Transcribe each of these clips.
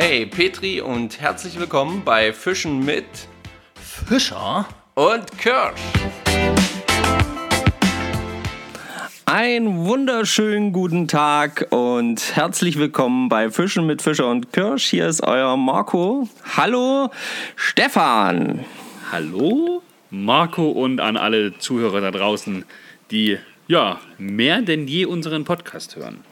Hey Petri und herzlich willkommen bei Fischen mit Fischer und Kirsch. Einen wunderschönen guten Tag und herzlich willkommen bei Fischen mit Fischer und Kirsch. Hier ist euer Marco. Hallo Stefan. Hallo Marco und an alle Zuhörer da draußen, die ja mehr denn je unseren Podcast hören.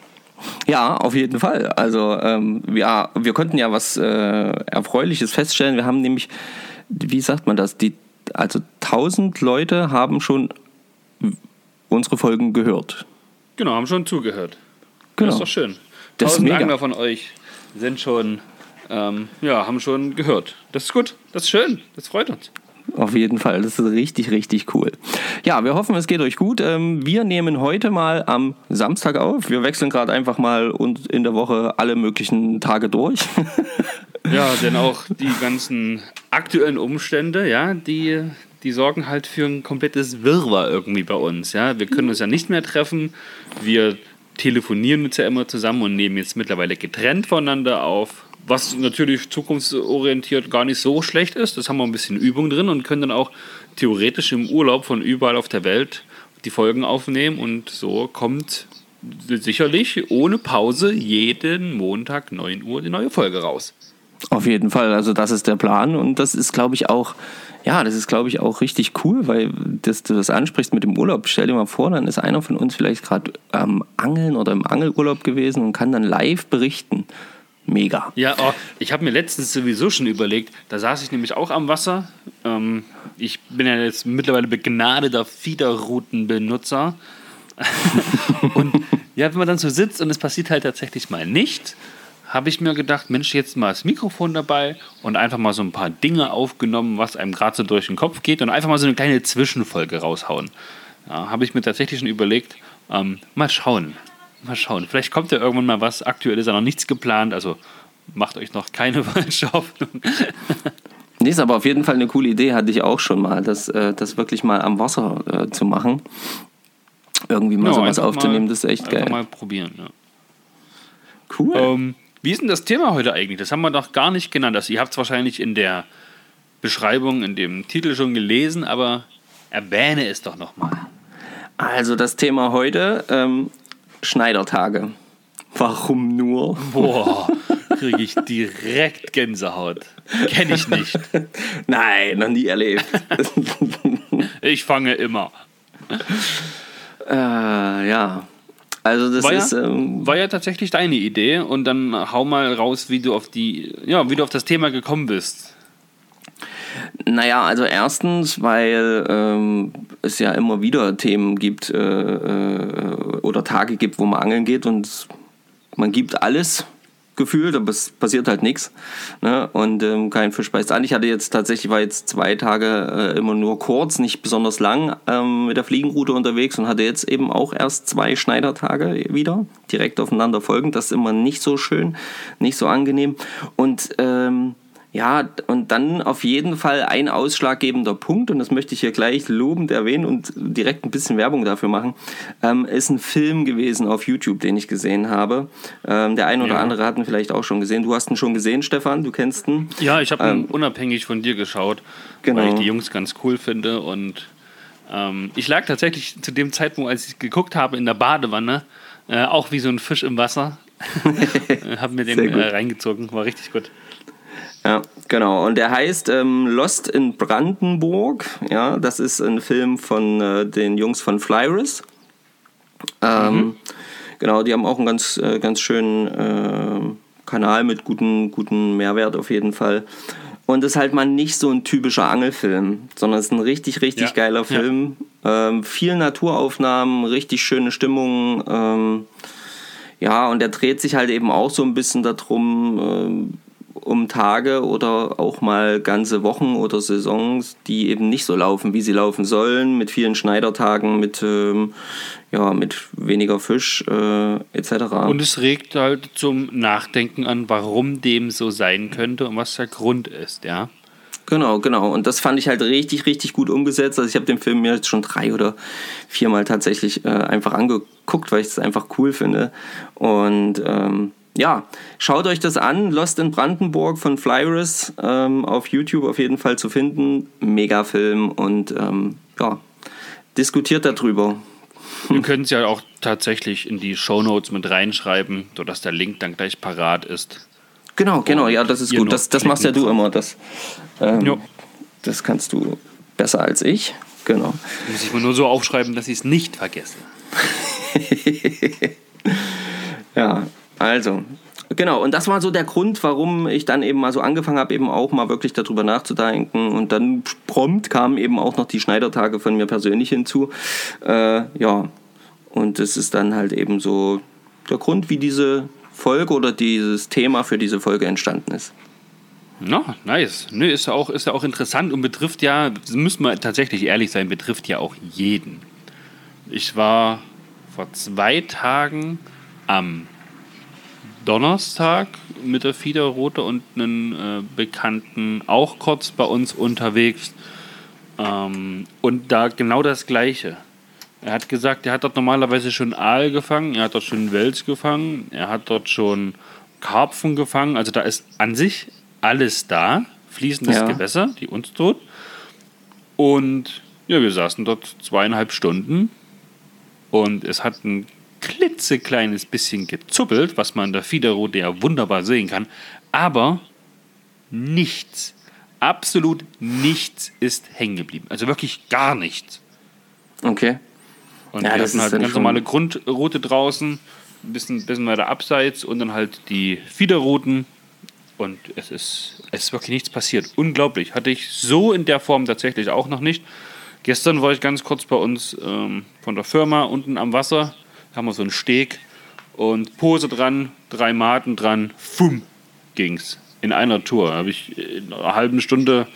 Ja, auf jeden Fall. Also ähm, ja, wir konnten ja was äh, Erfreuliches feststellen. Wir haben nämlich, wie sagt man das, die, also 1000 Leute haben schon unsere Folgen gehört. Genau, haben schon zugehört. Genau. Das ist doch schön. Das ist 1000 mega. Angler von euch sind schon, ähm, ja, haben schon gehört. Das ist gut, das ist schön, das freut uns. Auf jeden Fall, das ist richtig, richtig cool. Ja, wir hoffen, es geht euch gut. Ähm, Wir nehmen heute mal am Samstag auf. Wir wechseln gerade einfach mal und in der Woche alle möglichen Tage durch. Ja, denn auch die ganzen aktuellen Umstände, ja, die, die sorgen halt für ein komplettes Wirrwarr irgendwie bei uns. Ja. Wir können uns ja nicht mehr treffen. Wir telefonieren uns ja immer zusammen und nehmen jetzt mittlerweile getrennt voneinander auf. Was natürlich zukunftsorientiert gar nicht so schlecht ist. Das haben wir ein bisschen Übung drin und können dann auch theoretisch im Urlaub von überall auf der Welt die Folgen aufnehmen. Und so kommt sicherlich ohne Pause jeden Montag 9 Uhr die neue Folge raus. Auf jeden Fall, also das ist der Plan und das ist, glaube ich, auch, ja, das ist, glaube ich, auch richtig cool, weil das, du das ansprichst mit dem Urlaub. Stell dir mal vor, dann ist einer von uns vielleicht gerade am Angeln oder im Angelurlaub gewesen und kann dann live berichten. Mega. Ja, oh, ich habe mir letztens sowieso schon überlegt, da saß ich nämlich auch am Wasser. Ähm, ich bin ja jetzt mittlerweile begnadeter Fiederroutenbenutzer. und ja, wenn man dann so sitzt und es passiert halt tatsächlich mal nicht, habe ich mir gedacht, Mensch, jetzt mal das Mikrofon dabei und einfach mal so ein paar Dinge aufgenommen, was einem gerade so durch den Kopf geht und einfach mal so eine kleine Zwischenfolge raushauen. Ja, habe ich mir tatsächlich schon überlegt, ähm, mal schauen. Mal schauen. Vielleicht kommt ja irgendwann mal was. Aktuell ist ja noch nichts geplant, also macht euch noch keine falsche Hoffnung. Nee, ist aber auf jeden Fall eine coole Idee, hatte ich auch schon mal, das, äh, das wirklich mal am Wasser äh, zu machen. Irgendwie mal Ja, sowas aufzunehmen, mal- das ist echt geil. mal probieren. Ja. Cool. Ähm, wie ist denn das Thema heute eigentlich? Das haben wir doch gar nicht genannt. Also, ihr habt es wahrscheinlich in der Beschreibung, in dem Titel schon gelesen, aber erwähne es doch nochmal. Also das Thema heute, ähm, Schneidertage. Warum nur? Boah, kriege ich direkt Gänsehaut. Kenne ich nicht. Nein, noch nie erlebt. Ich fange immer. äh, ja. Also das War ja, ist... Ähm, war ja tatsächlich deine Idee und dann hau mal raus, wie du auf die, ja, wie du auf das Thema gekommen bist. Naja, also erstens, weil ähm, es ja immer wieder Themen gibt äh, äh, oder Tage gibt, wo man angeln geht und man gibt alles gefühlt, aber es passiert halt nichts. Ne? Und ähm, kein Fisch beißt an. Ich hatte jetzt tatsächlich, war jetzt zwei Tage äh, immer nur kurz, nicht besonders lang ähm, mit der Fliegenroute unterwegs und hatte jetzt eben auch erst zwei Schneidertage wieder, direkt aufeinander folgend. Das ist immer nicht so schön, nicht so angenehm. Und ähm, ja, und dann auf jeden Fall ein ausschlaggebender Punkt, und das möchte ich hier gleich lobend erwähnen und direkt ein bisschen Werbung dafür machen, ähm, ist ein Film gewesen auf YouTube, den ich gesehen habe. Ähm, der ein oder Ja. andere hat ihn vielleicht auch schon gesehen. Du hast ihn schon gesehen, Stefan, du kennst ihn. Ja, ich habe unabhängig von dir geschaut, Genau. weil ich die Jungs ganz cool finde. Und ähm, ich lag tatsächlich zu dem Zeitpunkt, als ich geguckt habe, in der Badewanne, äh, auch wie so ein Fisch im Wasser. habe mir den äh, reingezogen, war richtig gut. Ja, genau. Und der heißt ähm, Lost in Brandenburg. Ja, das ist ein Film von äh, den Jungs von Flyris. Ähm, Genau, die haben auch einen ganz, äh, ganz schönen äh, Kanal mit guten, guten Mehrwert auf jeden Fall. Und ist halt mal nicht so ein typischer Angelfilm, sondern es ist ein richtig, richtig Ja, geiler ja. Film. Ähm, viel Naturaufnahmen, richtig schöne Stimmung. Ähm, ja, und der dreht sich halt eben auch so ein bisschen darum, ähm, um Tage oder auch mal ganze Wochen oder Saisons, die eben nicht so laufen, wie sie laufen sollen, mit vielen Schneidertagen, mit, ähm, ja, mit weniger Fisch äh, etc. Und es regt halt zum Nachdenken an, warum dem so sein könnte und was der Grund ist, ja. Genau, genau. Und das fand ich halt richtig, richtig gut umgesetzt. Also ich habe den Film mir jetzt schon drei oder viermal tatsächlich äh, einfach angeguckt, weil ich es einfach cool finde. Und ähm, ja, schaut euch das an. Lost in Brandenburg von Flyris ähm, auf YouTube auf jeden Fall zu finden. Mega-Film und ähm, ja, diskutiert darüber. Wir können es ja auch tatsächlich in die Shownotes mit reinschreiben, sodass der Link dann gleich parat ist. Genau, genau, ja, das ist gut. Das, das machst ja du immer. Das, ähm, das kannst du besser als ich. Genau. Muss ich mir nur so aufschreiben, dass ich es nicht vergesse. Ja, also, genau. Und das war so der Grund, warum ich dann eben mal so angefangen habe, eben auch mal wirklich darüber nachzudenken. Und dann prompt kamen eben auch noch die Schneidertage von mir persönlich hinzu. Äh, ja, und das ist dann halt eben so der Grund, wie diese Folge oder dieses Thema für diese Folge entstanden ist. Na, nice. Nö, ist ja auch, ist ja auch interessant und betrifft ja, müssen wir tatsächlich ehrlich sein, betrifft ja auch jeden. Ich war vor zwei Tagen am Donnerstag mit der Fiederrote und einem äh, Bekannten auch kurz bei uns unterwegs. Ähm, und da genau das Gleiche. Er hat gesagt, er hat dort normalerweise schon Aal gefangen, er hat dort schon Wels gefangen, er hat dort schon Karpfen gefangen. Also da ist an sich alles da, fließendes Ja. Gewässer, die uns tot. Und ja, wir saßen dort zweieinhalb Stunden und es hat ein klitzekleines bisschen gezuppelt, was man in der Fiederroute ja wunderbar sehen kann. Aber nichts, absolut nichts ist hängen geblieben. Also wirklich gar nichts. Okay. Und Ja, wir das hatten ist halt eine ganz normale Grundroute draußen, ein bisschen, bisschen weiter abseits und dann halt die Fiederrouten. Und es ist, es ist wirklich nichts passiert. Unglaublich. Hatte ich so in der Form tatsächlich auch noch nicht. Gestern war ich ganz kurz bei uns ähm, von der Firma unten am Wasser. Haben wir so einen Steg und Pose dran, drei Maten dran, fumm, ging's. In einer Tour habe ich in einer halben Stunde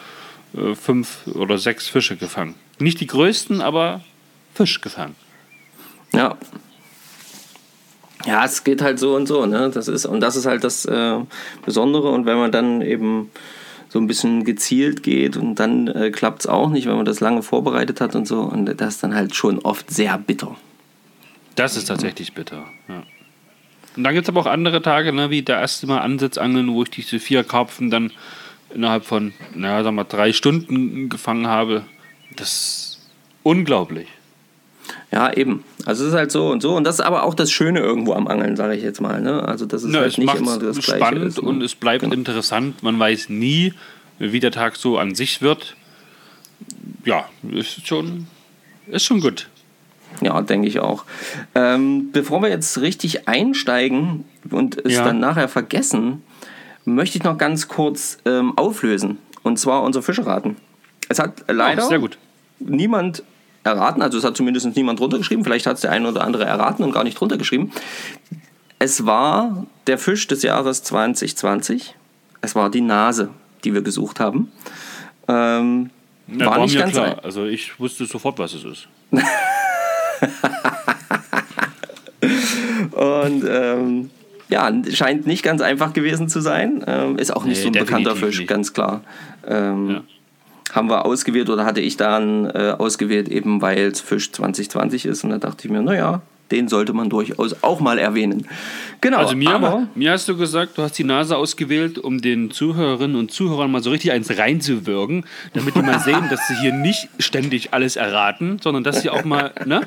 äh, fünf oder sechs Fische gefangen. Nicht die größten, aber Fisch gefangen. Ja. Ja, es geht halt so und so, ne? Das ist, und das ist halt das äh, Besondere. Und wenn man dann eben so ein bisschen gezielt geht und dann äh, klappt es auch nicht, wenn man das lange vorbereitet hat und so. Und das ist dann halt schon oft sehr bitter. Das ist tatsächlich bitter. Ja. Und dann gibt es aber auch andere Tage, ne, wie der erste Mal Ansitzangeln, wo ich diese vier Karpfen dann innerhalb von, naja, sagen wir, drei Stunden gefangen habe. Das ist unglaublich. Ja, eben. Also es ist halt so und so. Und das ist aber auch das Schöne irgendwo am Angeln, sage ich jetzt mal. Ne? Also das ist Ja, halt nicht immer das Gleiche. spannend ist, ne? und es bleibt Genau. interessant. Man weiß nie, wie der Tag so an sich wird. Ja, ist schon, ist schon gut. Ja, denke ich auch. Ähm, bevor wir jetzt richtig einsteigen und es Ja. dann nachher vergessen, möchte ich noch ganz kurz ähm, auflösen. Und zwar unser Fischeraten. Es hat leider Oh, niemand erraten, also es hat zumindest niemand runtergeschrieben, vielleicht hat es der eine oder andere erraten und gar nicht runtergeschrieben. Es war der Fisch des Jahres 2020. Es war die Nase, die wir gesucht haben. Ähm, Ja, war war nicht ganz klar. Also ich wusste sofort, was es ist. Und ähm, ja, scheint nicht ganz einfach gewesen zu sein. Ähm, ist auch nicht Nee, so ein bekannter Fisch, nicht. ganz klar. Ähm, Ja. Haben wir ausgewählt oder hatte ich dann äh, ausgewählt, eben weil es Fisch 2020 ist. Und da dachte ich mir, naja, den sollte man durchaus auch mal erwähnen. Genau, Also mir, aber mir hast du gesagt, du hast die Nase ausgewählt, um den Zuhörerinnen und Zuhörern mal so richtig eins reinzuwirken, damit die mal sehen, dass sie hier nicht ständig alles erraten, sondern dass sie auch mal ne,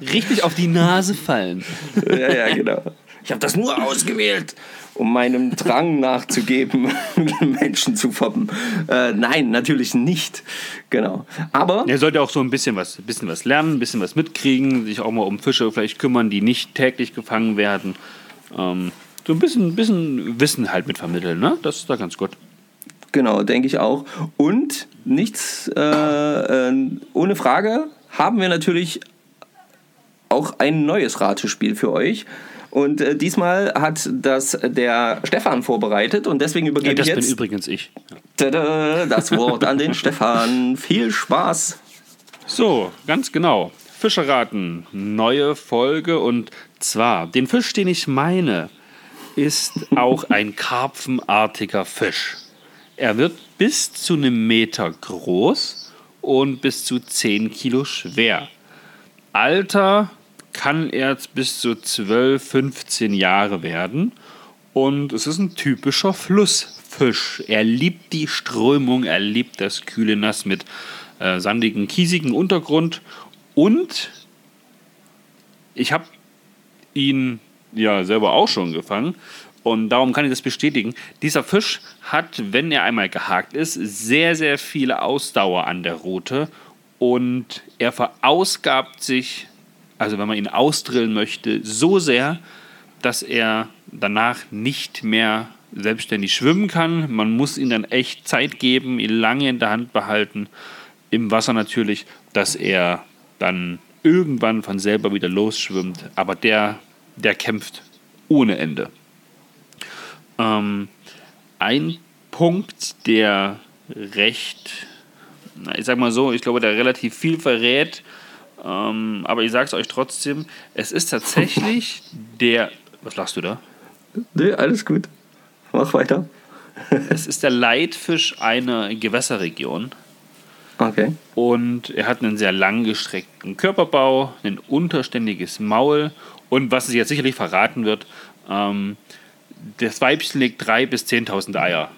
richtig auf die Nase fallen. ja, ja, genau. Ich habe das nur ausgewählt, um meinem Drang nachzugeben, Menschen zu foppen. Äh, nein, natürlich nicht. Genau. Aber Er sollte auch so ein bisschen was, bisschen was lernen, ein bisschen was mitkriegen, sich auch mal um Fische vielleicht kümmern, die nicht täglich gefangen werden. Ähm, so ein bisschen, bisschen Wissen halt mit vermitteln, ne? Das ist da ganz gut. Genau, denke ich auch. Und nichts, äh, äh, ohne Frage, haben wir natürlich auch ein neues Ratespiel für euch. Und äh, diesmal hat das der Stefan vorbereitet und deswegen Ja, übergebe das ich bin jetzt übrigens ich. Ja. tada, das Wort an den Stefan. Viel Spaß. So, ganz genau. Fischerraten, neue Folge und zwar, den Fisch, den ich meine, ist auch ein karpfenartiger Fisch. Er wird bis zu einem Meter groß und bis zu 10 Kilo schwer. Alter kann er bis zu 12, 15 Jahre werden Und es ist ein typischer Flussfisch. Er liebt die Strömung, er liebt das kühle Nass mit äh, sandigen, kiesigen Untergrund. Und ich habe ihn ja selber auch schon gefangen. Und darum kann ich das bestätigen. Dieser Fisch hat, wenn er einmal gehakt ist, sehr, sehr viel Ausdauer an der Rute. Und er verausgabt sich, also wenn man ihn ausdrillen möchte, so sehr, dass er danach nicht mehr selbstständig schwimmen kann. Man muss ihm dann echt Zeit geben, ihn lange in der Hand behalten, im Wasser natürlich, dass er dann irgendwann von selber wieder losschwimmt. Aber der, der kämpft ohne Ende. Ähm, ein Punkt, der recht, ich sag mal so, ich glaube, der relativ viel verrät, ähm, aber ich sage es euch trotzdem, es ist tatsächlich der, was lachst du da? Nee, alles gut. Mach weiter. es ist der Leitfisch einer Gewässerregion. Okay. Und er hat einen sehr langgestreckten Körperbau, ein unterständiges Maul und was es jetzt sicherlich verraten wird, ähm, das Weibchen legt 3.000 bis 10.000 Eier.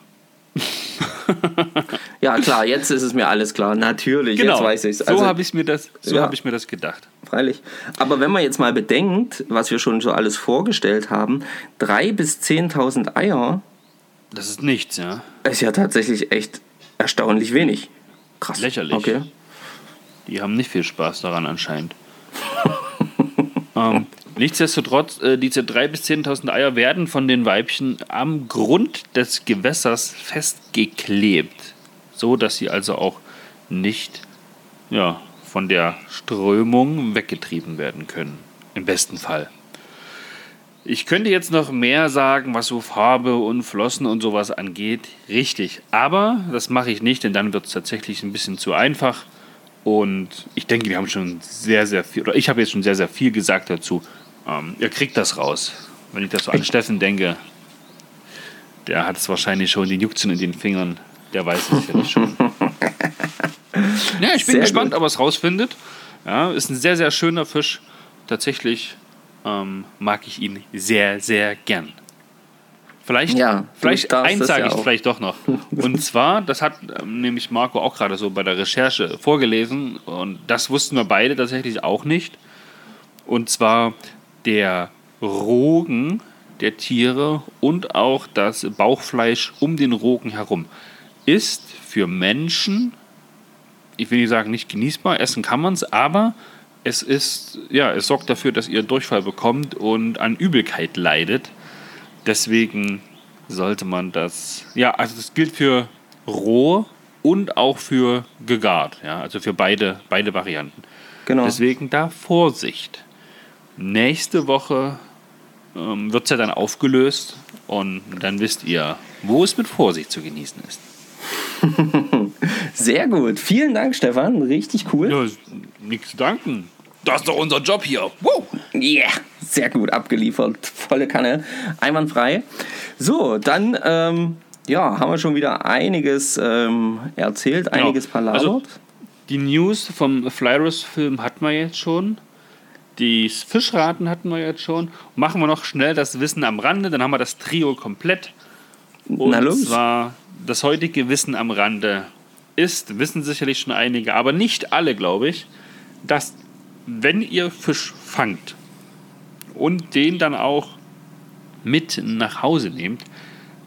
ja, klar, jetzt ist es mir alles klar. Natürlich, genau. jetzt weiß ich es. Also, so habe ich, mir das, so ja, hab ich mir das gedacht. Freilich. Aber wenn man jetzt mal bedenkt, was wir schon so alles vorgestellt haben, 3.000 bis 10.000 Eier. Das ist nichts, ja. Ist ja tatsächlich echt erstaunlich wenig. Krass. Lächerlich. Okay. Die haben nicht viel Spaß daran anscheinend. ähm, nichtsdestotrotz, äh, diese 3.000 bis 10.000 Eier werden von den Weibchen am Grund des Gewässers festgeklebt. So dass sie also auch nicht ja, von der Strömung weggetrieben werden können. Im besten Fall. Ich könnte jetzt noch mehr sagen, was so Farbe und Flossen und sowas angeht. Richtig. Aber das mache ich nicht, denn dann wird es tatsächlich ein bisschen zu einfach. Und ich denke, wir haben schon sehr, sehr viel, oder ich habe jetzt schon sehr, sehr viel gesagt dazu. Ähm, ihr kriegt das raus. Wenn ich das so an Steffen denke, der hat es wahrscheinlich schon, die Juckzen in den Fingern, der weiß es vielleicht schon. ja, ich bin sehr gespannt, gut. ob er es rausfindet. Ja, ist ein sehr, sehr schöner Fisch. Tatsächlich ähm, mag ich ihn sehr, sehr gern. Vielleicht, ja, vielleicht eins sage ja ich auch. vielleicht doch noch. Und zwar, das hat ähm, nämlich Marco auch gerade so bei der Recherche vorgelesen und das wussten wir beide tatsächlich auch nicht. Und zwar der Rogen der Tiere und auch das Bauchfleisch um den Rogen herum ist für Menschen, ich will nicht sagen nicht genießbar, essen kann man es, aber es ist, ja, es sorgt dafür, dass ihr Durchfall bekommt und an Übelkeit leidet. Deswegen sollte man das, ja, also das gilt für roh und auch für gegart, ja, also für beide, beide Varianten. Genau. Deswegen da Vorsicht. Nächste Woche ähm, wird es ja dann aufgelöst und dann wisst ihr, wo es mit Vorsicht zu genießen ist. Sehr gut. Vielen Dank, Stefan. Richtig cool. Ja, nichts zu danken. Das ist doch unser Job hier. Woo! Yeah, sehr gut abgeliefert. Volle Kanne. Einwandfrei. So, dann ähm, ja, haben wir schon wieder einiges ähm, erzählt, genau. einiges palabert. Also, die News vom Flyrus-Film hatten wir jetzt schon. Die Fischraten hatten wir jetzt schon. Machen wir noch schnell das Wissen am Rande, dann haben wir das Trio komplett. Und Na los. zwar das heutige Wissen am Rande ist, wissen sicherlich schon einige, aber nicht alle, glaube ich, dass wenn ihr Fisch fangt und den dann auch mit nach Hause nehmt,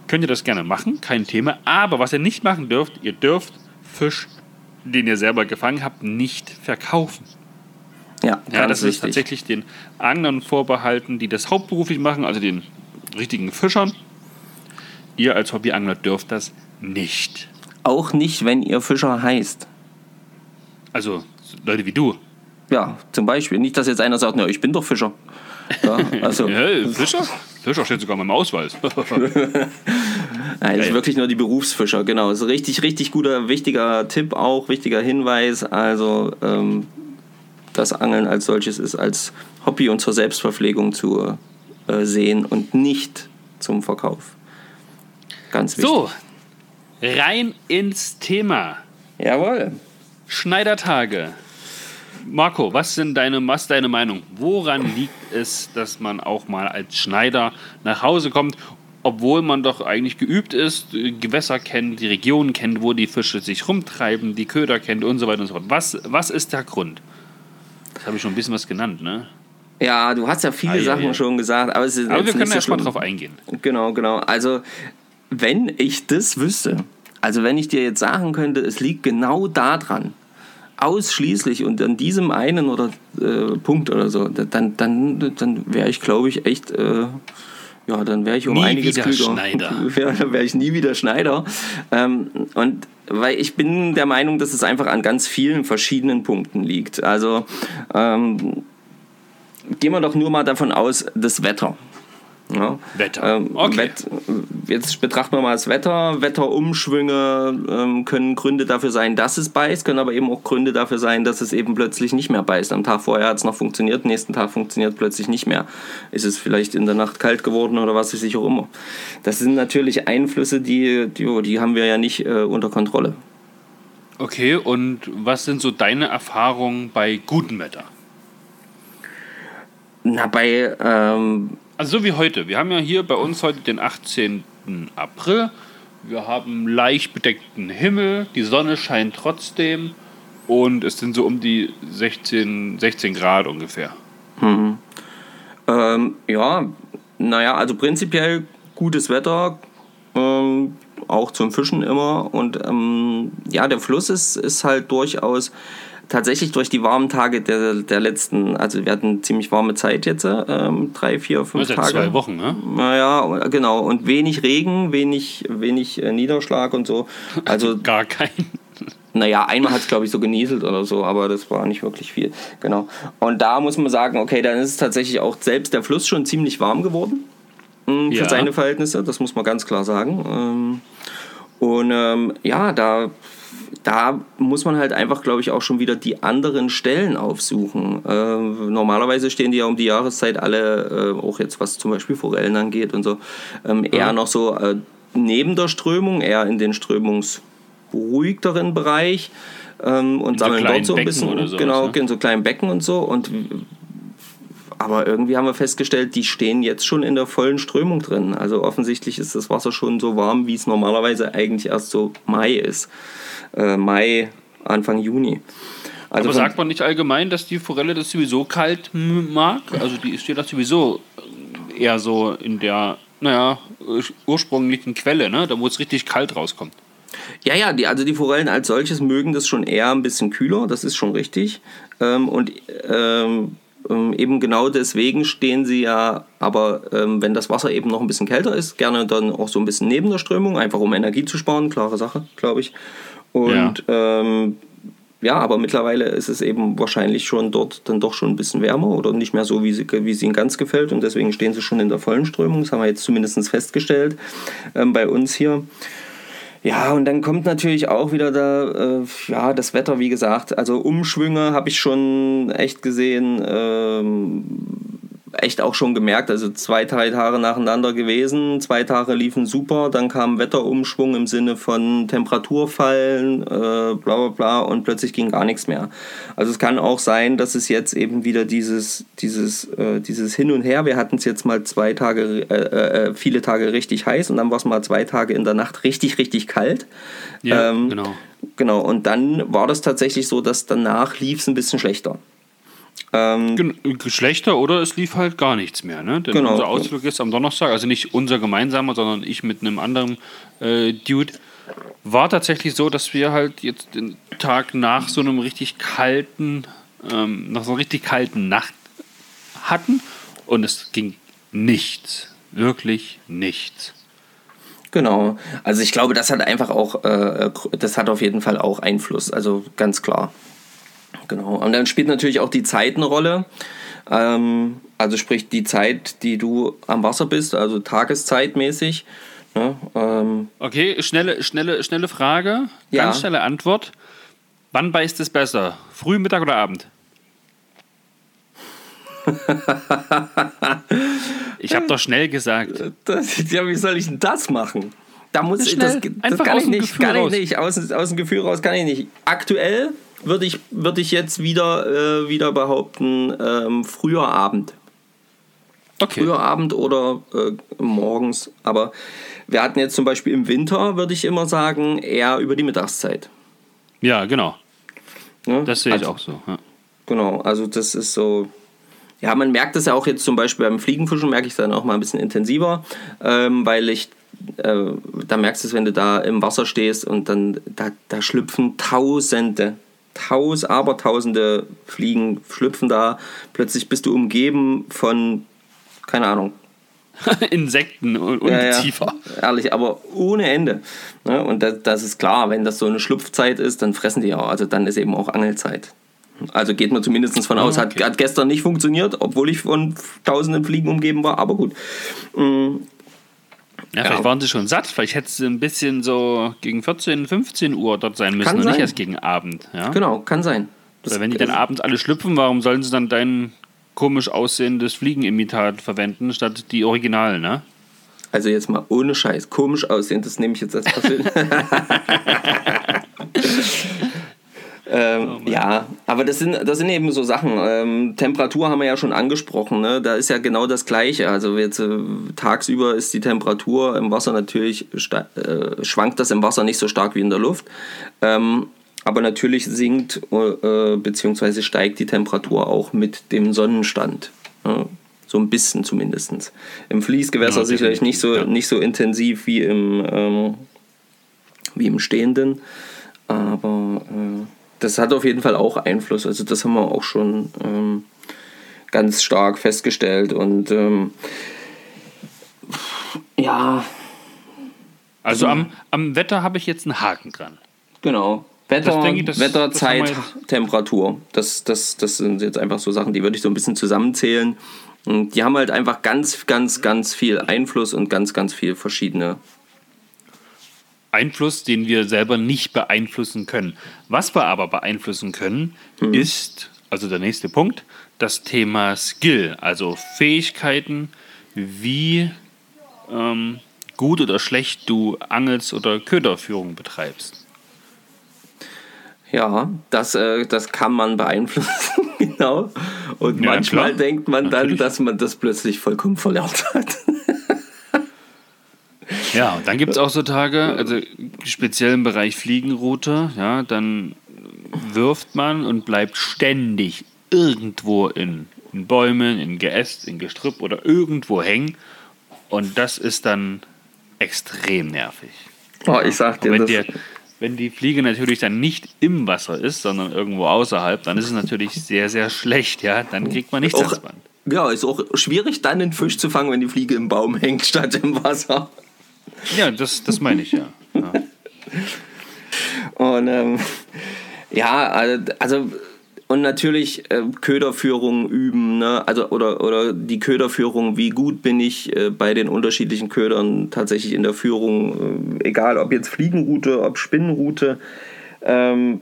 könnt ihr das gerne machen, kein Thema. Aber was ihr nicht machen dürft, ihr dürft Fisch, den ihr selber gefangen habt, nicht verkaufen. Ja, ja das ist tatsächlich den Anglern vorbehalten, die das hauptberuflich machen, also den richtigen Fischern. Ihr als Hobbyangler dürft das nicht. Auch nicht, wenn ihr Fischer heißt. Also Leute wie du. Ja, zum Beispiel. Nicht, dass jetzt einer sagt, na, ich bin doch Fischer. Ja, also. hey, Fischer? Fischer steht sogar in meinem Ausweis. Nein, das ist wirklich nur die Berufsfischer, genau. Das ist ein richtig, richtig guter, wichtiger Tipp auch, wichtiger Hinweis. Also, ähm, das Angeln als solches ist als Hobby und zur Selbstverpflegung zu äh, sehen und nicht zum Verkauf. Ganz wichtig. So, rein ins Thema. Jawohl. Schneidertage. Marco, was sind deine, was deine Meinung? Woran liegt es, dass man auch mal als Schneider nach Hause kommt? obwohl man doch eigentlich geübt ist, äh, Gewässer kennt, die Regionen kennt, wo die Fische sich rumtreiben, die Köder kennt und so weiter und so fort. Was, was ist der Grund? Das habe ich schon ein bisschen was genannt, ne? Ja, du hast ja viele Ah, ja, Sachen ja. schon gesagt, aber es ist Aber wir können so erst mal schlimm. drauf eingehen. Genau, genau. Also, wenn ich das wüsste, also wenn ich dir jetzt sagen könnte, es liegt genau daran, ausschließlich und an diesem einen oder äh, Punkt oder so, dann, dann, dann wäre ich, glaube ich, echt, äh, ja, dann wäre ich um Nie einiges wieder klüger. Schneider. Ja, dann wäre ich nie wieder Schneider. Ähm, und weil ich bin der Meinung, dass es einfach an ganz vielen verschiedenen Punkten liegt. Also ähm, gehen wir doch nur mal davon aus, das Wetter. Ja. Wetter. Ähm, Okay. Wett, jetzt betrachten wir mal das Wetter. Wetterumschwünge ähm, können Gründe dafür sein, dass es beißt, können aber eben auch Gründe dafür sein, dass es eben plötzlich nicht mehr beißt. Am Tag vorher hat es noch funktioniert, nächsten Tag funktioniert plötzlich nicht mehr. Ist es vielleicht in der Nacht kalt geworden oder was weiß ich auch immer. Das sind natürlich Einflüsse, die, die, die haben wir ja nicht äh, unter Kontrolle. Okay, und was sind so deine Erfahrungen bei gutem Wetter? Na, bei, ähm, Also so wie heute. Wir haben ja hier bei uns heute den 18. April. Wir haben leicht bedeckten Himmel, die Sonne scheint trotzdem und es sind so um die 16, 16 Grad ungefähr. Ähm, ja, naja, also prinzipiell gutes Wetter, ähm, auch zum Fischen immer. Und ähm, ja, der Fluss ist, ist halt durchaus tatsächlich durch die warmen Tage der, der letzten, also wir hatten ziemlich warme Zeit jetzt, ähm, drei, vier, fünf Seit Tage. zwei Wochen, ne? Naja, genau. Und wenig Regen, wenig, wenig äh, Niederschlag und so. Also Gar kein. naja, einmal hat es, glaube ich, so genieselt oder so, aber das war nicht wirklich viel. Genau. Und da muss man sagen, okay, dann ist es tatsächlich auch selbst der Fluss schon ziemlich warm geworden mh, für Ja. seine Verhältnisse, das muss man ganz klar sagen. Ähm, und ähm, ja, da, da muss man halt einfach, glaube ich, auch schon wieder die anderen Stellen aufsuchen. Ähm, normalerweise stehen die ja um die Jahreszeit alle, äh, auch jetzt was zum Beispiel Forellen angeht und so, ähm, eher noch so äh, neben der Strömung, eher in den strömungsberuhigteren Bereich ähm, und so sammeln kleinen dort so ein Becken bisschen, sowas, genau, ne? in so kleinen Becken und so und aber irgendwie haben wir festgestellt, die stehen jetzt schon in der vollen Strömung drin. Also offensichtlich ist das Wasser schon so warm, wie es normalerweise eigentlich erst so Mai ist. Äh, Mai, Anfang Juni. Also Aber sagt man nicht allgemein, dass die Forelle das sowieso kalt mag? Also die steht das sowieso eher so in der, naja, ursprünglichen Quelle, ne? Da wo es richtig kalt rauskommt. Ja, ja, die, also die Forellen als solches mögen das schon eher ein bisschen kühler, das ist schon richtig. Ähm, und ähm, ähm, eben genau deswegen stehen sie ja, aber ähm, wenn das Wasser eben noch ein bisschen kälter ist, gerne dann auch so ein bisschen neben der Strömung, einfach um Energie zu sparen, klare Sache, glaube ich. Und ja. Ähm, ja, aber mittlerweile ist es eben wahrscheinlich schon dort dann doch schon ein bisschen wärmer oder nicht mehr so, wie sie, wie sie in ganz gefällt. Und deswegen stehen sie schon in der vollen Strömung. Das haben wir jetzt zumindest festgestellt ähm, bei uns hier. Ja, und dann kommt natürlich auch wieder da, äh, ja, das Wetter, wie gesagt. Also Umschwünge habe ich schon echt gesehen, ähm, echt auch schon gemerkt. Also zwei, drei Tage nacheinander gewesen. Zwei Tage liefen super. Dann kam Wetterumschwung im Sinne von Temperaturfallen, äh, bla bla bla. Und plötzlich ging gar nichts mehr. Also es kann auch sein, dass es jetzt eben wieder dieses, dieses, äh, dieses Hin und Her. Wir hatten es jetzt mal zwei Tage, äh, äh, viele Tage richtig heiß und dann war es mal zwei Tage in der Nacht richtig, richtig kalt. Ja, Ähm, genau. Genau, und dann war das tatsächlich so, dass danach lief es ein bisschen schlechter. Ähm, Geschlechter oder es lief halt gar nichts mehr. Ne? Denn Genau. unser Ausflug ist am Donnerstag, also nicht unser gemeinsamer, sondern ich mit einem anderen äh, Dude, war tatsächlich so, dass wir halt jetzt den Tag nach so einem richtig kalten, ähm, nach so einer richtig kalten Nacht hatten und es ging nichts. Wirklich nichts. Genau. Also ich glaube, das hat einfach auch, äh, das hat auf jeden Fall auch Einfluss. Also ganz klar. Genau. Und dann spielt natürlich auch die Zeit eine Rolle. Ähm, also sprich die Zeit, die du am Wasser bist, also tageszeitmäßig. Ne? Ähm, Okay, schnelle, schnelle, schnelle Frage, Ja. ganz schnelle Antwort. Wann beißt es besser? Früh, Mittag oder Abend? ich habe doch schnell gesagt. das, ja, wie soll ich denn das machen? Da muss ich, das, das Einfach kann ich nicht, Gefühl kann ich raus. nicht. Aus, aus dem Gefühl raus kann ich nicht. Aktuell würde ich, würde ich jetzt wieder, äh, wieder behaupten, ähm, früher Abend. Okay. Früher Abend oder äh, morgens. Aber wir hatten jetzt zum Beispiel im Winter, würde ich immer sagen, eher über die Mittagszeit. Ja, genau. Ja? Das sehe ich also, auch so. Ja. Genau, also das ist so. Ja, man merkt es ja auch jetzt zum Beispiel beim Fliegenfischen, merke ich es dann auch mal ein bisschen intensiver, ähm, weil ich äh, da merkst du es, wenn du da im Wasser stehst und dann da, da schlüpfen Tausende, Taus, Abertausende Fliegen schlüpfen da. Plötzlich bist du umgeben von, keine Ahnung. Insekten und Ungeziefer. Ja, ja, ehrlich, aber ohne Ende. Ne? Und das, das ist klar, wenn das so eine Schlupfzeit ist, dann fressen die auch. Also dann ist eben auch Angelzeit. Also geht man zumindest von aus. Hat, hat gestern nicht funktioniert, obwohl ich von tausenden Fliegen umgeben war, aber gut. Ja, vielleicht ja. waren sie schon satt. Vielleicht hätte es ein bisschen so gegen 14, 15 Uhr dort sein müssen kann und sein. nicht erst gegen Abend. Ja? Genau, kann sein. Das Weil wenn die dann abends alle schlüpfen, warum sollen sie dann dein komisch aussehendes Fliegenimitat verwenden, statt die Originalen, ne? Also jetzt mal ohne Scheiß, komisch aussehen, das nehme ich jetzt als persönlich. Ähm, oh ja, aber das sind, das sind eben so Sachen. Ähm, Temperatur haben wir ja schon angesprochen. Ne? Da ist ja genau das Gleiche. Also jetzt äh, tagsüber ist die Temperatur im Wasser natürlich, äh, schwankt das im Wasser nicht so stark wie in der Luft. Ähm, aber natürlich sinkt äh, bzw. steigt die Temperatur auch mit dem Sonnenstand. Ne? So ein bisschen zumindest. Im Fließgewässer ja, sicherlich nicht so, ja. nicht so intensiv wie im, ähm, wie im Stehenden. Aber äh, das hat auf jeden Fall auch Einfluss. Also das haben wir auch schon ähm, ganz stark festgestellt. Und ähm, ja. Also am, am Wetter habe ich jetzt einen Haken dran. Genau. Wetter, ich, das, Wetter das Zeit, Temperatur. Das, das, das sind jetzt einfach so Sachen, die würde ich so ein bisschen zusammenzählen. Und die haben halt einfach ganz, ganz, ganz viel Einfluss und ganz, ganz viel verschiedene Einfluss, den wir selber nicht beeinflussen können. Was wir aber beeinflussen können, mhm. ist, also der nächste Punkt, das Thema Skill, also Fähigkeiten, wie ähm, gut oder schlecht du Angels- oder Köderführung betreibst. Ja, das, äh, das kann man beeinflussen, genau. Und ja, manchmal klar. denkt man Natürlich. dann, dass man das plötzlich vollkommen verlernt hat. Ja, und dann gibt es auch so Tage, also speziell im Bereich Fliegenroute, ja, dann wirft man und bleibt ständig irgendwo in, in Bäumen, in Geäst, in Gestrüpp oder irgendwo hängen. Und das ist dann extrem nervig. Oh, ich sag dir, wenn, dir, wenn die Fliege natürlich dann nicht im Wasser ist, sondern irgendwo außerhalb, dann ist es natürlich sehr, sehr schlecht. Ja, dann kriegt man nichts auch, ans Band. Ja, ist auch schwierig, dann einen Fisch zu fangen, wenn die Fliege im Baum hängt statt im Wasser. Ja, das, das meine ich, ja. ja. Und ähm, ja, also und natürlich äh, Köderführung üben, ne? also oder, oder die Köderführung, wie gut bin ich äh, bei den unterschiedlichen Ködern tatsächlich in der Führung, äh, egal ob jetzt Fliegenroute, ob Spinnenroute. Ähm,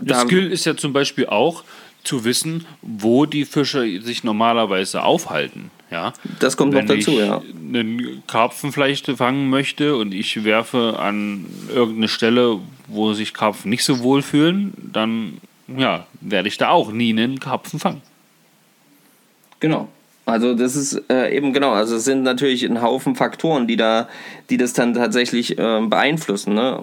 das Skill ist ja zum Beispiel auch zu wissen, wo die Fische sich normalerweise aufhalten. Ja? Das kommt Wenn noch dazu, ich ja. einen Karpfen vielleicht fangen möchte und ich werfe an irgendeine Stelle, wo sich Karpfen nicht so wohl fühlen, dann ja, werde ich da auch nie einen Karpfen fangen. Genau. Also das ist äh, eben genau, also es sind natürlich ein Haufen Faktoren, die da, die das dann tatsächlich äh, beeinflussen. Ne?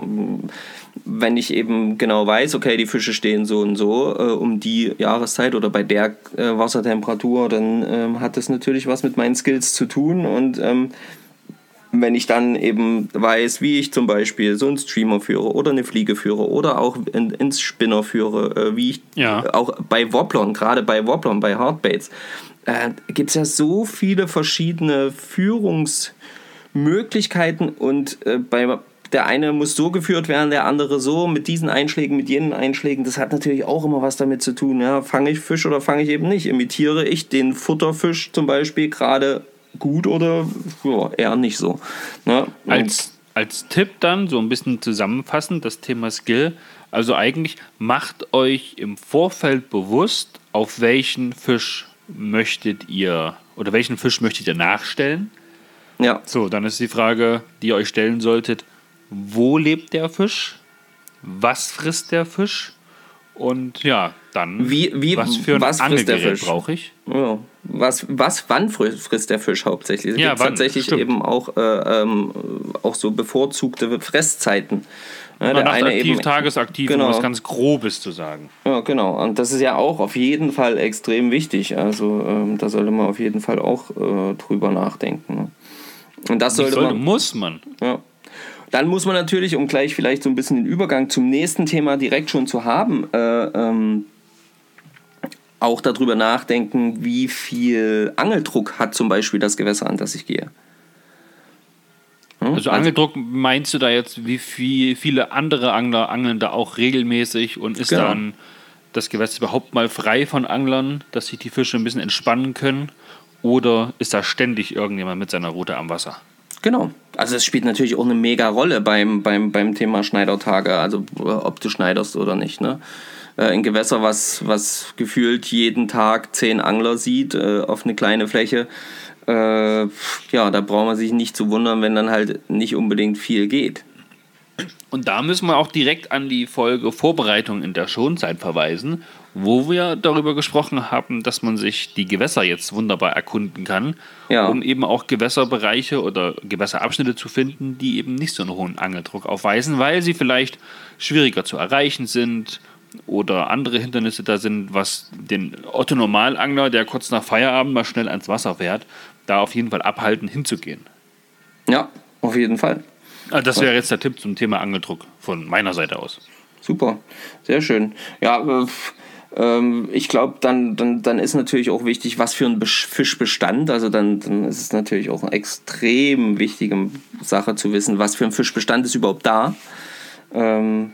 Wenn ich eben genau weiß, okay, die Fische stehen so und so äh, um die Jahreszeit oder bei der äh, Wassertemperatur, dann ähm, hat das natürlich was mit meinen Skills zu tun. Und ähm, wenn ich dann eben weiß, wie ich zum Beispiel so einen Streamer führe oder eine Fliege führe oder auch in, ins Spinner führe, äh, wie ich ja. auch bei Wobblern, gerade bei Wobblern, bei Hardbaits, äh, gibt es ja so viele verschiedene Führungsmöglichkeiten und äh, bei der eine muss so geführt werden, der andere so, mit diesen Einschlägen, mit jenen Einschlägen. Das hat natürlich auch immer was damit zu tun. Ja? Fange ich Fisch oder fange ich eben nicht? Imitiere ich den Futterfisch zum Beispiel gerade gut oder ja, eher nicht so? Ne? Als, als Tipp dann, so ein bisschen zusammenfassend, das Thema Skill. Also eigentlich macht euch im Vorfeld bewusst, auf welchen Fisch möchtet ihr oder welchen Fisch möchtet ihr nachstellen. Ja. So, dann ist die Frage, die ihr euch stellen solltet, wo lebt der Fisch, was frisst der Fisch und ja, dann wie, wie, was für ein was Angelgerät brauche ich. Ja. was, was, wann frisst der Fisch hauptsächlich? Es Ja, gibt wann, tatsächlich stimmt. eben auch, äh, ähm, auch so bevorzugte Fresszeiten. Ja, Na, nachtaktiv, eben- tagesaktiv, Genau. um was ganz Grobes zu sagen. Ja, genau. Und das ist ja auch auf jeden Fall extrem wichtig. Also ähm, da sollte man auf jeden Fall auch äh, drüber nachdenken. Ne? Und das sollte sollte, man. muss man. Ja. Dann muss man natürlich, um gleich vielleicht so ein bisschen den Übergang zum nächsten Thema direkt schon zu haben, äh, ähm, auch darüber nachdenken, wie viel Angeldruck hat zum Beispiel das Gewässer, an das ich gehe. Hm? Also Angeldruck meinst du da jetzt, wie viel, viele andere Angler angeln da auch regelmäßig und ist Genau. dann das Gewässer überhaupt mal frei von Anglern, dass sich die Fische ein bisschen entspannen können? Oder ist da ständig irgendjemand mit seiner Route am Wasser? Genau. Also es spielt natürlich auch eine mega Rolle beim, beim, beim Thema Schneidertage, also äh, ob du schneiderst oder nicht. Ne? Äh, Ein Gewässer, was, was gefühlt jeden Tag zehn Angler sieht äh, auf eine kleine Fläche, äh, ja, da braucht man sich nicht zu wundern, wenn dann halt nicht unbedingt viel geht. Und da müssen wir auch direkt an die Folge Vorbereitung in der Schonzeit verweisen, wo wir darüber gesprochen haben, dass man sich die Gewässer jetzt wunderbar erkunden kann, Ja. um eben auch Gewässerbereiche oder Gewässerabschnitte zu finden, die eben nicht so einen hohen Angeldruck aufweisen, weil sie vielleicht schwieriger zu erreichen sind oder andere Hindernisse da sind, was den Otto-Normalangler, der kurz nach Feierabend mal schnell ans Wasser fährt, da auf jeden Fall abhalten, hinzugehen. Ja, auf jeden Fall. Also das wäre jetzt der Tipp zum Thema Angeldruck von meiner Seite aus. Super, sehr schön. Ja, äh, ähm, ich glaube, dann, dann, dann ist natürlich auch wichtig, was für ein Fischbestand. Also dann, dann ist es natürlich auch eine extrem wichtige Sache zu wissen, was für ein Fischbestand ist überhaupt da. Ähm,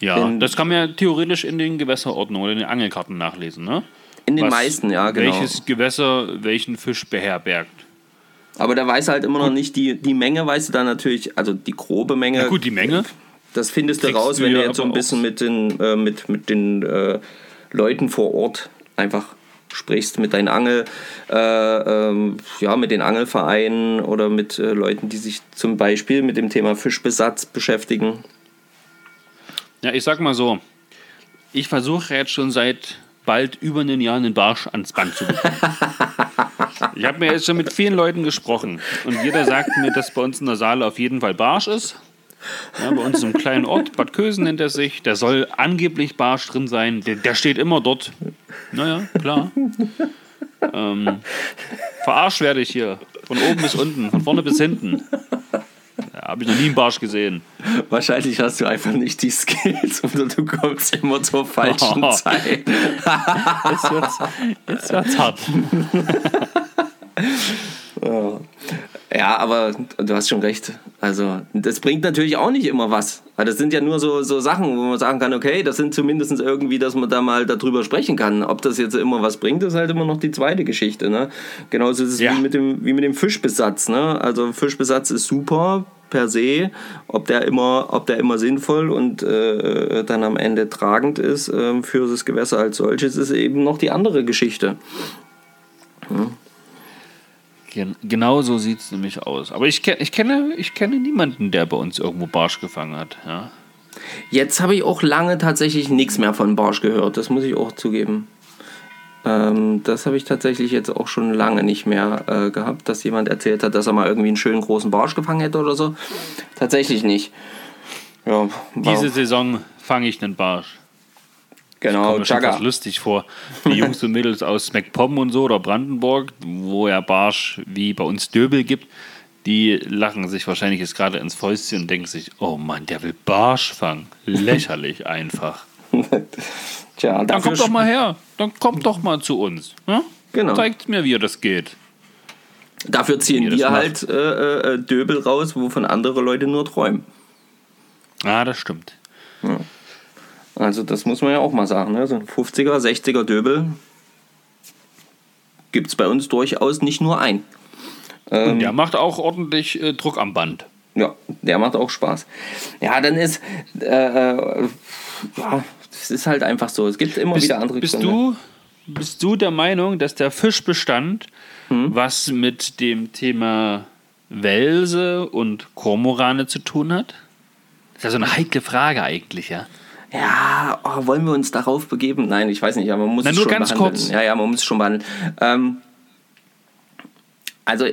Ja, das kann man ja theoretisch in den Gewässerordnungen oder in den Angelkarten nachlesen, ne? in den Was- meisten, ja, genau. Welches Gewässer welchen Fisch beherbergt. Aber da weiß halt immer noch nicht die, die Menge, weißt du da natürlich, also die grobe Menge. Na gut, die Menge. Das findest du raus, wenn du ja jetzt so ein bisschen mit den, äh, mit, mit den äh, Leuten vor Ort einfach sprichst, mit deinen Angel, äh, ähm, ja, mit den Angelvereinen oder mit äh, Leuten, die sich zum Beispiel mit dem Thema Fischbesatz beschäftigen. Ja, ich sag mal so, ich versuche jetzt schon seit bald über einem Jahr einen Barsch ans Band zu bekommen. ich habe mir jetzt schon mit vielen Leuten gesprochen und jeder sagt mir, dass bei uns in der Saale auf jeden Fall Barsch ist. Ja, bei uns im kleinen Ort, Bad Kösen nennt er sich, da soll angeblich Barsch drin sein, der, der steht immer dort. Naja, klar. Ähm, verarscht werde ich hier, von oben bis unten, von vorne bis hinten. Ja, habe ich noch nie einen Barsch gesehen. Wahrscheinlich hast du einfach nicht die Skills oder du kommst immer zur falschen Oh. Zeit. Jetzt wird's, jetzt wird's hart. Ja, aber du hast schon recht. Also, das bringt natürlich auch nicht immer was. Weil das sind ja nur so, so Sachen, wo man sagen kann, okay, das sind zumindest irgendwie, dass man da mal darüber sprechen kann. Ob das jetzt immer was bringt, ist halt immer noch die zweite Geschichte. Ne? Genauso ist es Ja. wie, mit dem, wie mit dem Fischbesatz. Ne? Also, Fischbesatz ist super per se. Ob der immer, ob der immer sinnvoll und äh, dann am Ende tragend ist äh, für das Gewässer als solches, ist eben noch die andere Geschichte. Gen genau so sieht es nämlich aus. Aber ich, ich, kenne, ich kenne niemanden, der bei uns irgendwo Barsch gefangen hat. Ja. Jetzt habe ich auch lange tatsächlich nichts mehr von Barsch gehört, das muss ich auch zugeben. Ähm, das habe ich tatsächlich jetzt auch schon lange nicht mehr äh, gehabt, dass jemand erzählt hat, dass er mal irgendwie einen schönen großen Barsch gefangen hätte oder so. Tatsächlich nicht. Ja, Diese Saison fange ich einen Barsch. Genau, Kommt mir schon lustig vor. Die Jungs und Mädels aus MacPom und so oder Brandenburg, wo ja Barsch wie bei uns Döbel gibt, die lachen sich wahrscheinlich jetzt gerade ins Fäustchen und denken sich, oh Mann, der will Barsch fangen. Lächerlich einfach. Tja, Dann kommt doch mal her. Dann kommt doch mal zu uns. Ja? Genau. Zeigt mir, wie das geht. Dafür ziehen wir halt äh, äh, Döbel raus, wovon andere Leute nur träumen. Ah, das stimmt. Also das muss man ja auch mal sagen. Ne? So ein 50er, 60er Döbel gibt es bei uns durchaus nicht nur ein. Ähm, Und der macht auch ordentlich äh, Druck am Band. Ja, der macht auch Spaß. Ja, dann ist, äh, äh, ja, es ist halt einfach so. Es gibt immer Bist, wieder andere bist, Gründe. du, bist du der Meinung, dass der Fischbestand Hm? was mit dem Thema Welse und Kormorane zu tun hat? Das ist ja so eine heikle Frage eigentlich, ja. Ja, oh, wollen wir uns darauf begeben? Nein, ich weiß nicht, aber man muss Na, es nur schon ganz behandeln. kurz. Ja, ja, man muss es schon behandeln. Ähm, Also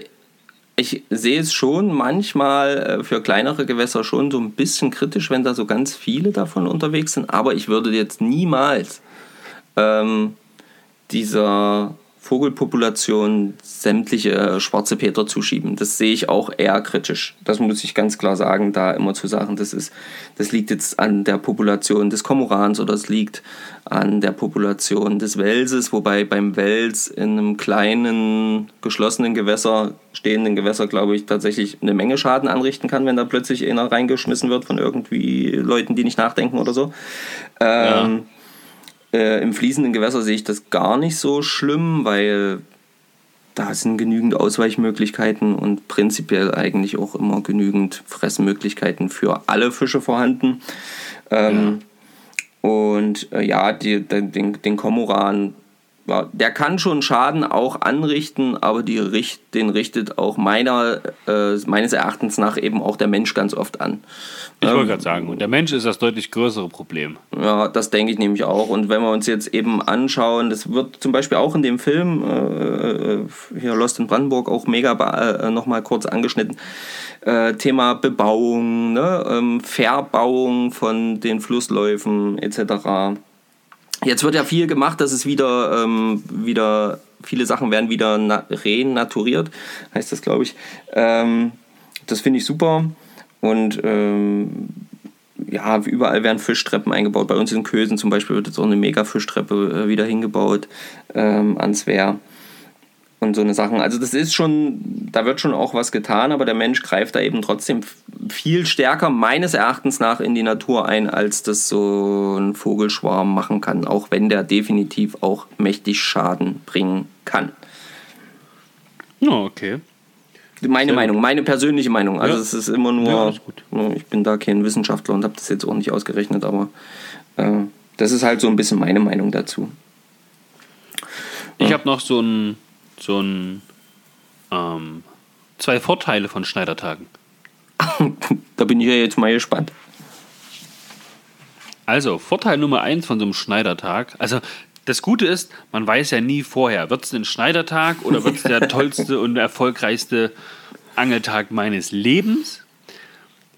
ich sehe es schon manchmal äh, für kleinere Gewässer schon so ein bisschen kritisch, wenn da so ganz viele davon unterwegs sind. Aber ich würde jetzt niemals ähm, dieser Vogelpopulation sämtliche schwarze Peter zuschieben. Das sehe ich auch eher kritisch. Das muss ich ganz klar sagen, da immer zu sagen, das, ist, das liegt jetzt an der Population des Komorans oder es liegt an der Population des Welses, wobei beim Wels in einem kleinen, geschlossenen Gewässer, stehenden Gewässer, glaube ich, tatsächlich eine Menge Schaden anrichten kann, wenn da plötzlich einer reingeschmissen wird von irgendwie Leuten, die nicht nachdenken oder so. Ähm, ja äh, Im fließenden Gewässer sehe ich das gar nicht so schlimm, weil da sind genügend Ausweichmöglichkeiten und prinzipiell eigentlich auch immer genügend Fressmöglichkeiten für alle Fische vorhanden. Ähm, ja. Und äh, ja, die, den, den Komoran der kann schon Schaden auch anrichten, aber die richt, den richtet auch meiner, äh, meines Erachtens nach eben auch der Mensch ganz oft an. Ich wollte ähm, gerade sagen, und der Mensch ist das deutlich größere Problem. Ja, das denke ich nämlich auch. Und wenn wir uns jetzt eben anschauen, das wird zum Beispiel auch in dem Film, äh, äh hier Lost in Brandenburg, auch mega äh, nochmal kurz angeschnitten, äh, Thema Bebauung, ne? ähm, Verbauung von den Flussläufen etc. Jetzt wird ja viel gemacht, dass es wieder, ähm, wieder viele Sachen werden wieder renaturiert, heißt das, glaube ich. Ähm, das finde ich super. Und ähm, ja, überall werden Fischtreppen eingebaut. Bei uns in Kösen zum Beispiel wird jetzt auch eine Mega-Fischtreppe äh, wieder hingebaut ähm, ans Wehr und so eine Sachen. Also das ist schon, da wird schon auch was getan, aber der Mensch greift da eben trotzdem viel stärker meines Erachtens nach in die Natur ein, als das so ein Vogelschwarm machen kann, auch wenn der definitiv auch mächtig Schaden bringen kann. Oh, okay. Meine Sehr Meinung, meine persönliche Meinung. Also ja. es ist immer nur, ja, ich bin da kein Wissenschaftler und habe das jetzt auch nicht ausgerechnet, aber äh, das ist halt so ein bisschen meine Meinung dazu. Ich habe noch so ein so ein ähm, zwei Vorteile von Schneidertagen. da bin ich ja jetzt mal gespannt. Also, Vorteil Nummer eins von so einem Schneidertag. Also, das Gute ist, man weiß ja nie vorher, wird es ein Schneidertag oder wird es der tollste und erfolgreichste Angeltag meines Lebens.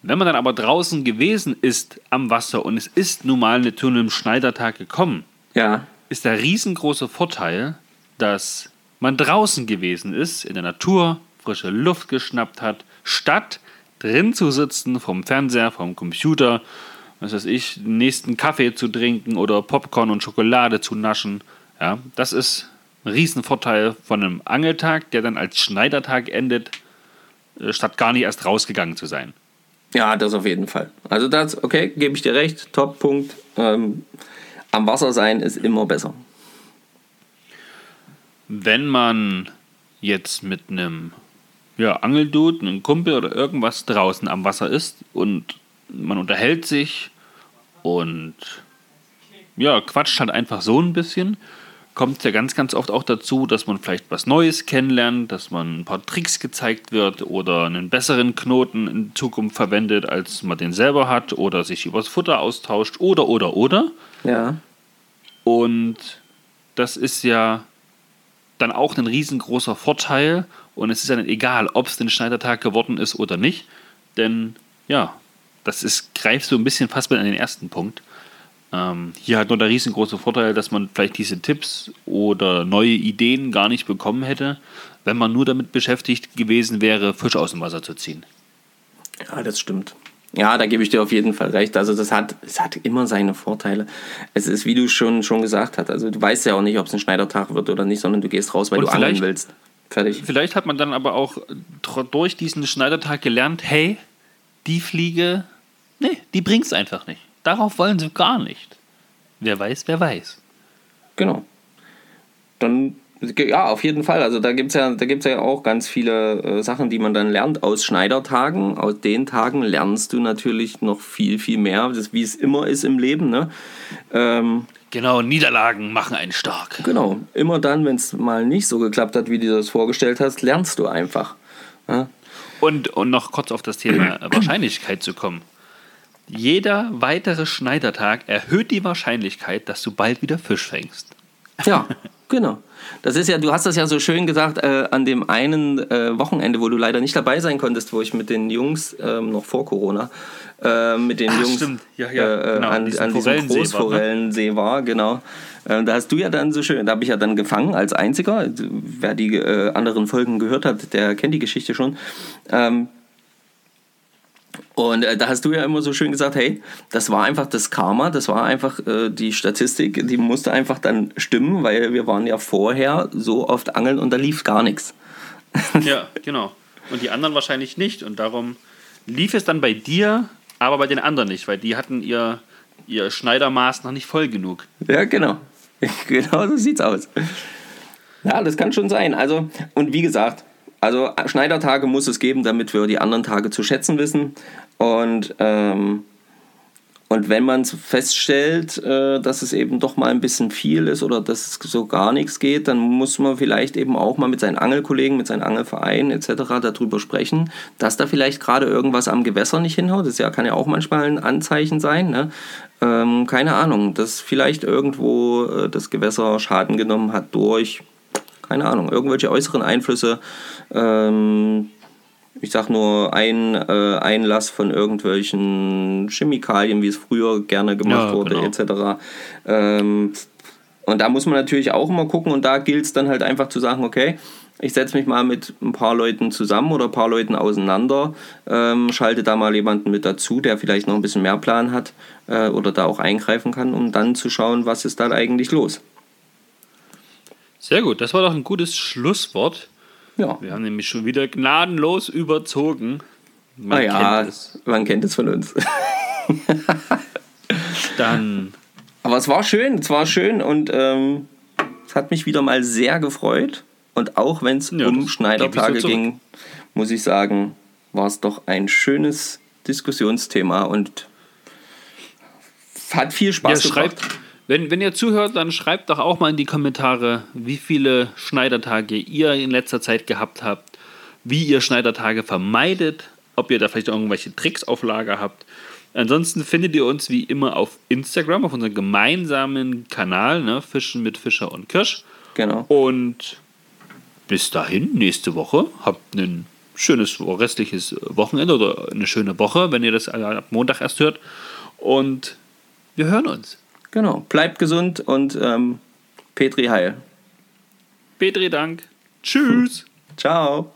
Wenn man dann aber draußen gewesen ist am Wasser und es ist nun mal zu einem Schneidertag gekommen, ja. ist der riesengroße Vorteil, dass man draußen gewesen ist, in der Natur, frische Luft geschnappt hat, statt drin zu sitzen, vom Fernseher, vom Computer, was weiß ich, den nächsten Kaffee zu trinken oder Popcorn und Schokolade zu naschen. Ja, das ist ein Riesenvorteil von einem Angeltag, der dann als Schneidertag endet, äh, statt gar nicht erst rausgegangen zu sein. Ja, das auf jeden Fall. Also das, okay, gebe ich dir recht, Top-Punkt. Ähm, am Wasser sein ist immer besser wenn man jetzt mit einem ja, Angeldude, einem Kumpel oder irgendwas draußen am Wasser ist und man unterhält sich und ja, quatscht halt einfach so ein bisschen, kommt es ja ganz, ganz oft auch dazu, dass man vielleicht was Neues kennenlernt, dass man ein paar Tricks gezeigt wird oder einen besseren Knoten in Zukunft verwendet, als man den selber hat oder sich übers Futter austauscht oder, oder, oder. Ja. Und das ist ja dann auch ein riesengroßer Vorteil und es ist dann egal, ob es den Schneidertag geworden ist oder nicht, denn ja, das ist, greift so ein bisschen fast mit an den ersten Punkt. Ähm, hier hat nur der riesengroße Vorteil, dass man vielleicht diese Tipps oder neue Ideen gar nicht bekommen hätte, wenn man nur damit beschäftigt gewesen wäre, Fisch aus dem Wasser zu ziehen. Ja, das stimmt. Ja, da gebe ich dir auf jeden Fall recht. Also das hat, es hat immer seine Vorteile. Es ist, wie du schon, schon gesagt hast, also du weißt ja auch nicht, ob es ein Schneidertag wird oder nicht, sondern du gehst raus, weil Und du angeln willst. Fertig. Vielleicht hat man dann aber auch durch diesen Schneidertag gelernt, hey, die Fliege, nee, die bringt es einfach nicht. Darauf wollen sie gar nicht. Wer weiß, wer weiß. Genau. Dann ja, auf jeden Fall. Also da gibt es ja, ja auch ganz viele äh, Sachen, die man dann lernt aus Schneidertagen. Aus den Tagen lernst du natürlich noch viel, viel mehr, das, wie es immer ist im Leben. Ne? Ähm, genau, Niederlagen machen einen stark. Genau, immer dann, wenn es mal nicht so geklappt hat, wie du das vorgestellt hast, lernst du einfach. Ja? Und, und noch kurz auf das Thema Wahrscheinlichkeit zu kommen. Jeder weitere Schneidertag erhöht die Wahrscheinlichkeit, dass du bald wieder Fisch fängst. Ja, Genau. Das ist ja, du hast das ja so schön gesagt, äh, an dem einen äh, Wochenende, wo du leider nicht dabei sein konntest, wo ich mit den Jungs, ähm, noch vor Corona, äh, mit den Ach, Jungs. Ja, ja, äh, genau, an, diesem an diesem Forellensee war, ne? Großforellensee war, genau. Äh, da hast du ja dann so schön, da habe ich ja dann gefangen als Einziger. Wer die äh, anderen Folgen gehört hat, der kennt die Geschichte schon. Ähm, und äh, da hast du ja immer so schön gesagt, hey, das war einfach das Karma, das war einfach äh, die Statistik, die musste einfach dann stimmen, weil wir waren ja vorher so oft angeln und da lief gar nichts. Ja, genau. Und die anderen wahrscheinlich nicht. Und darum lief es dann bei dir, aber bei den anderen nicht, weil die hatten ihr, ihr Schneidermaß noch nicht voll genug. Ja, genau. Genau so sieht's aus. Ja, das kann schon sein. Also, und wie gesagt, also Schneidertage muss es geben, damit wir die anderen Tage zu schätzen wissen. Und, ähm, und wenn man feststellt, äh, dass es eben doch mal ein bisschen viel ist oder dass es so gar nichts geht, dann muss man vielleicht eben auch mal mit seinen Angelkollegen, mit seinen Angelvereinen etc. darüber sprechen, dass da vielleicht gerade irgendwas am Gewässer nicht hinhaut. Das ja, kann ja auch manchmal ein Anzeichen sein. Ne? Ähm, keine Ahnung, dass vielleicht irgendwo äh, das Gewässer Schaden genommen hat durch, keine Ahnung, irgendwelche äußeren Einflüsse. Ähm, ich sag nur ein äh, Einlass von irgendwelchen Chemikalien, wie es früher gerne gemacht Ja, wurde, genau. etc. Ähm, und da muss man natürlich auch immer gucken und da gilt es dann halt einfach zu sagen, okay, ich setze mich mal mit ein paar Leuten zusammen oder ein paar Leuten auseinander, ähm, schalte da mal jemanden mit dazu, der vielleicht noch ein bisschen mehr Plan hat äh, oder da auch eingreifen kann, um dann zu schauen, was ist dann eigentlich los. Sehr gut, das war doch ein gutes Schlusswort. Ja, Wir haben nämlich schon wieder gnadenlos überzogen. Man ah, ja kennt es. man kennt es von uns. Dann Aber es war schön, es war schön und ähm, es hat mich wieder mal sehr gefreut. Und auch wenn es Ja, um Schneidertage so ging, muss ich sagen, war es doch ein schönes Diskussionsthema und hat viel Ja, Spaß schreibt, gemacht. Wenn, wenn ihr zuhört, dann schreibt doch auch mal in die Kommentare, wie viele Schneidertage ihr in letzter Zeit gehabt habt, wie ihr Schneidertage vermeidet, ob ihr da vielleicht irgendwelche Tricks auf Lager habt. Ansonsten findet ihr uns wie immer auf Instagram, auf unserem gemeinsamen Kanal, ne, Fischen mit Fischer und Kirsch. Genau. Und bis dahin, nächste Woche, habt ein schönes restliches Wochenende oder eine schöne Woche, wenn ihr das ab Montag erst hört. Und wir hören uns. Genau. Bleibt gesund und ähm, Petri Heil. Petri Dank. Tschüss. Ciao.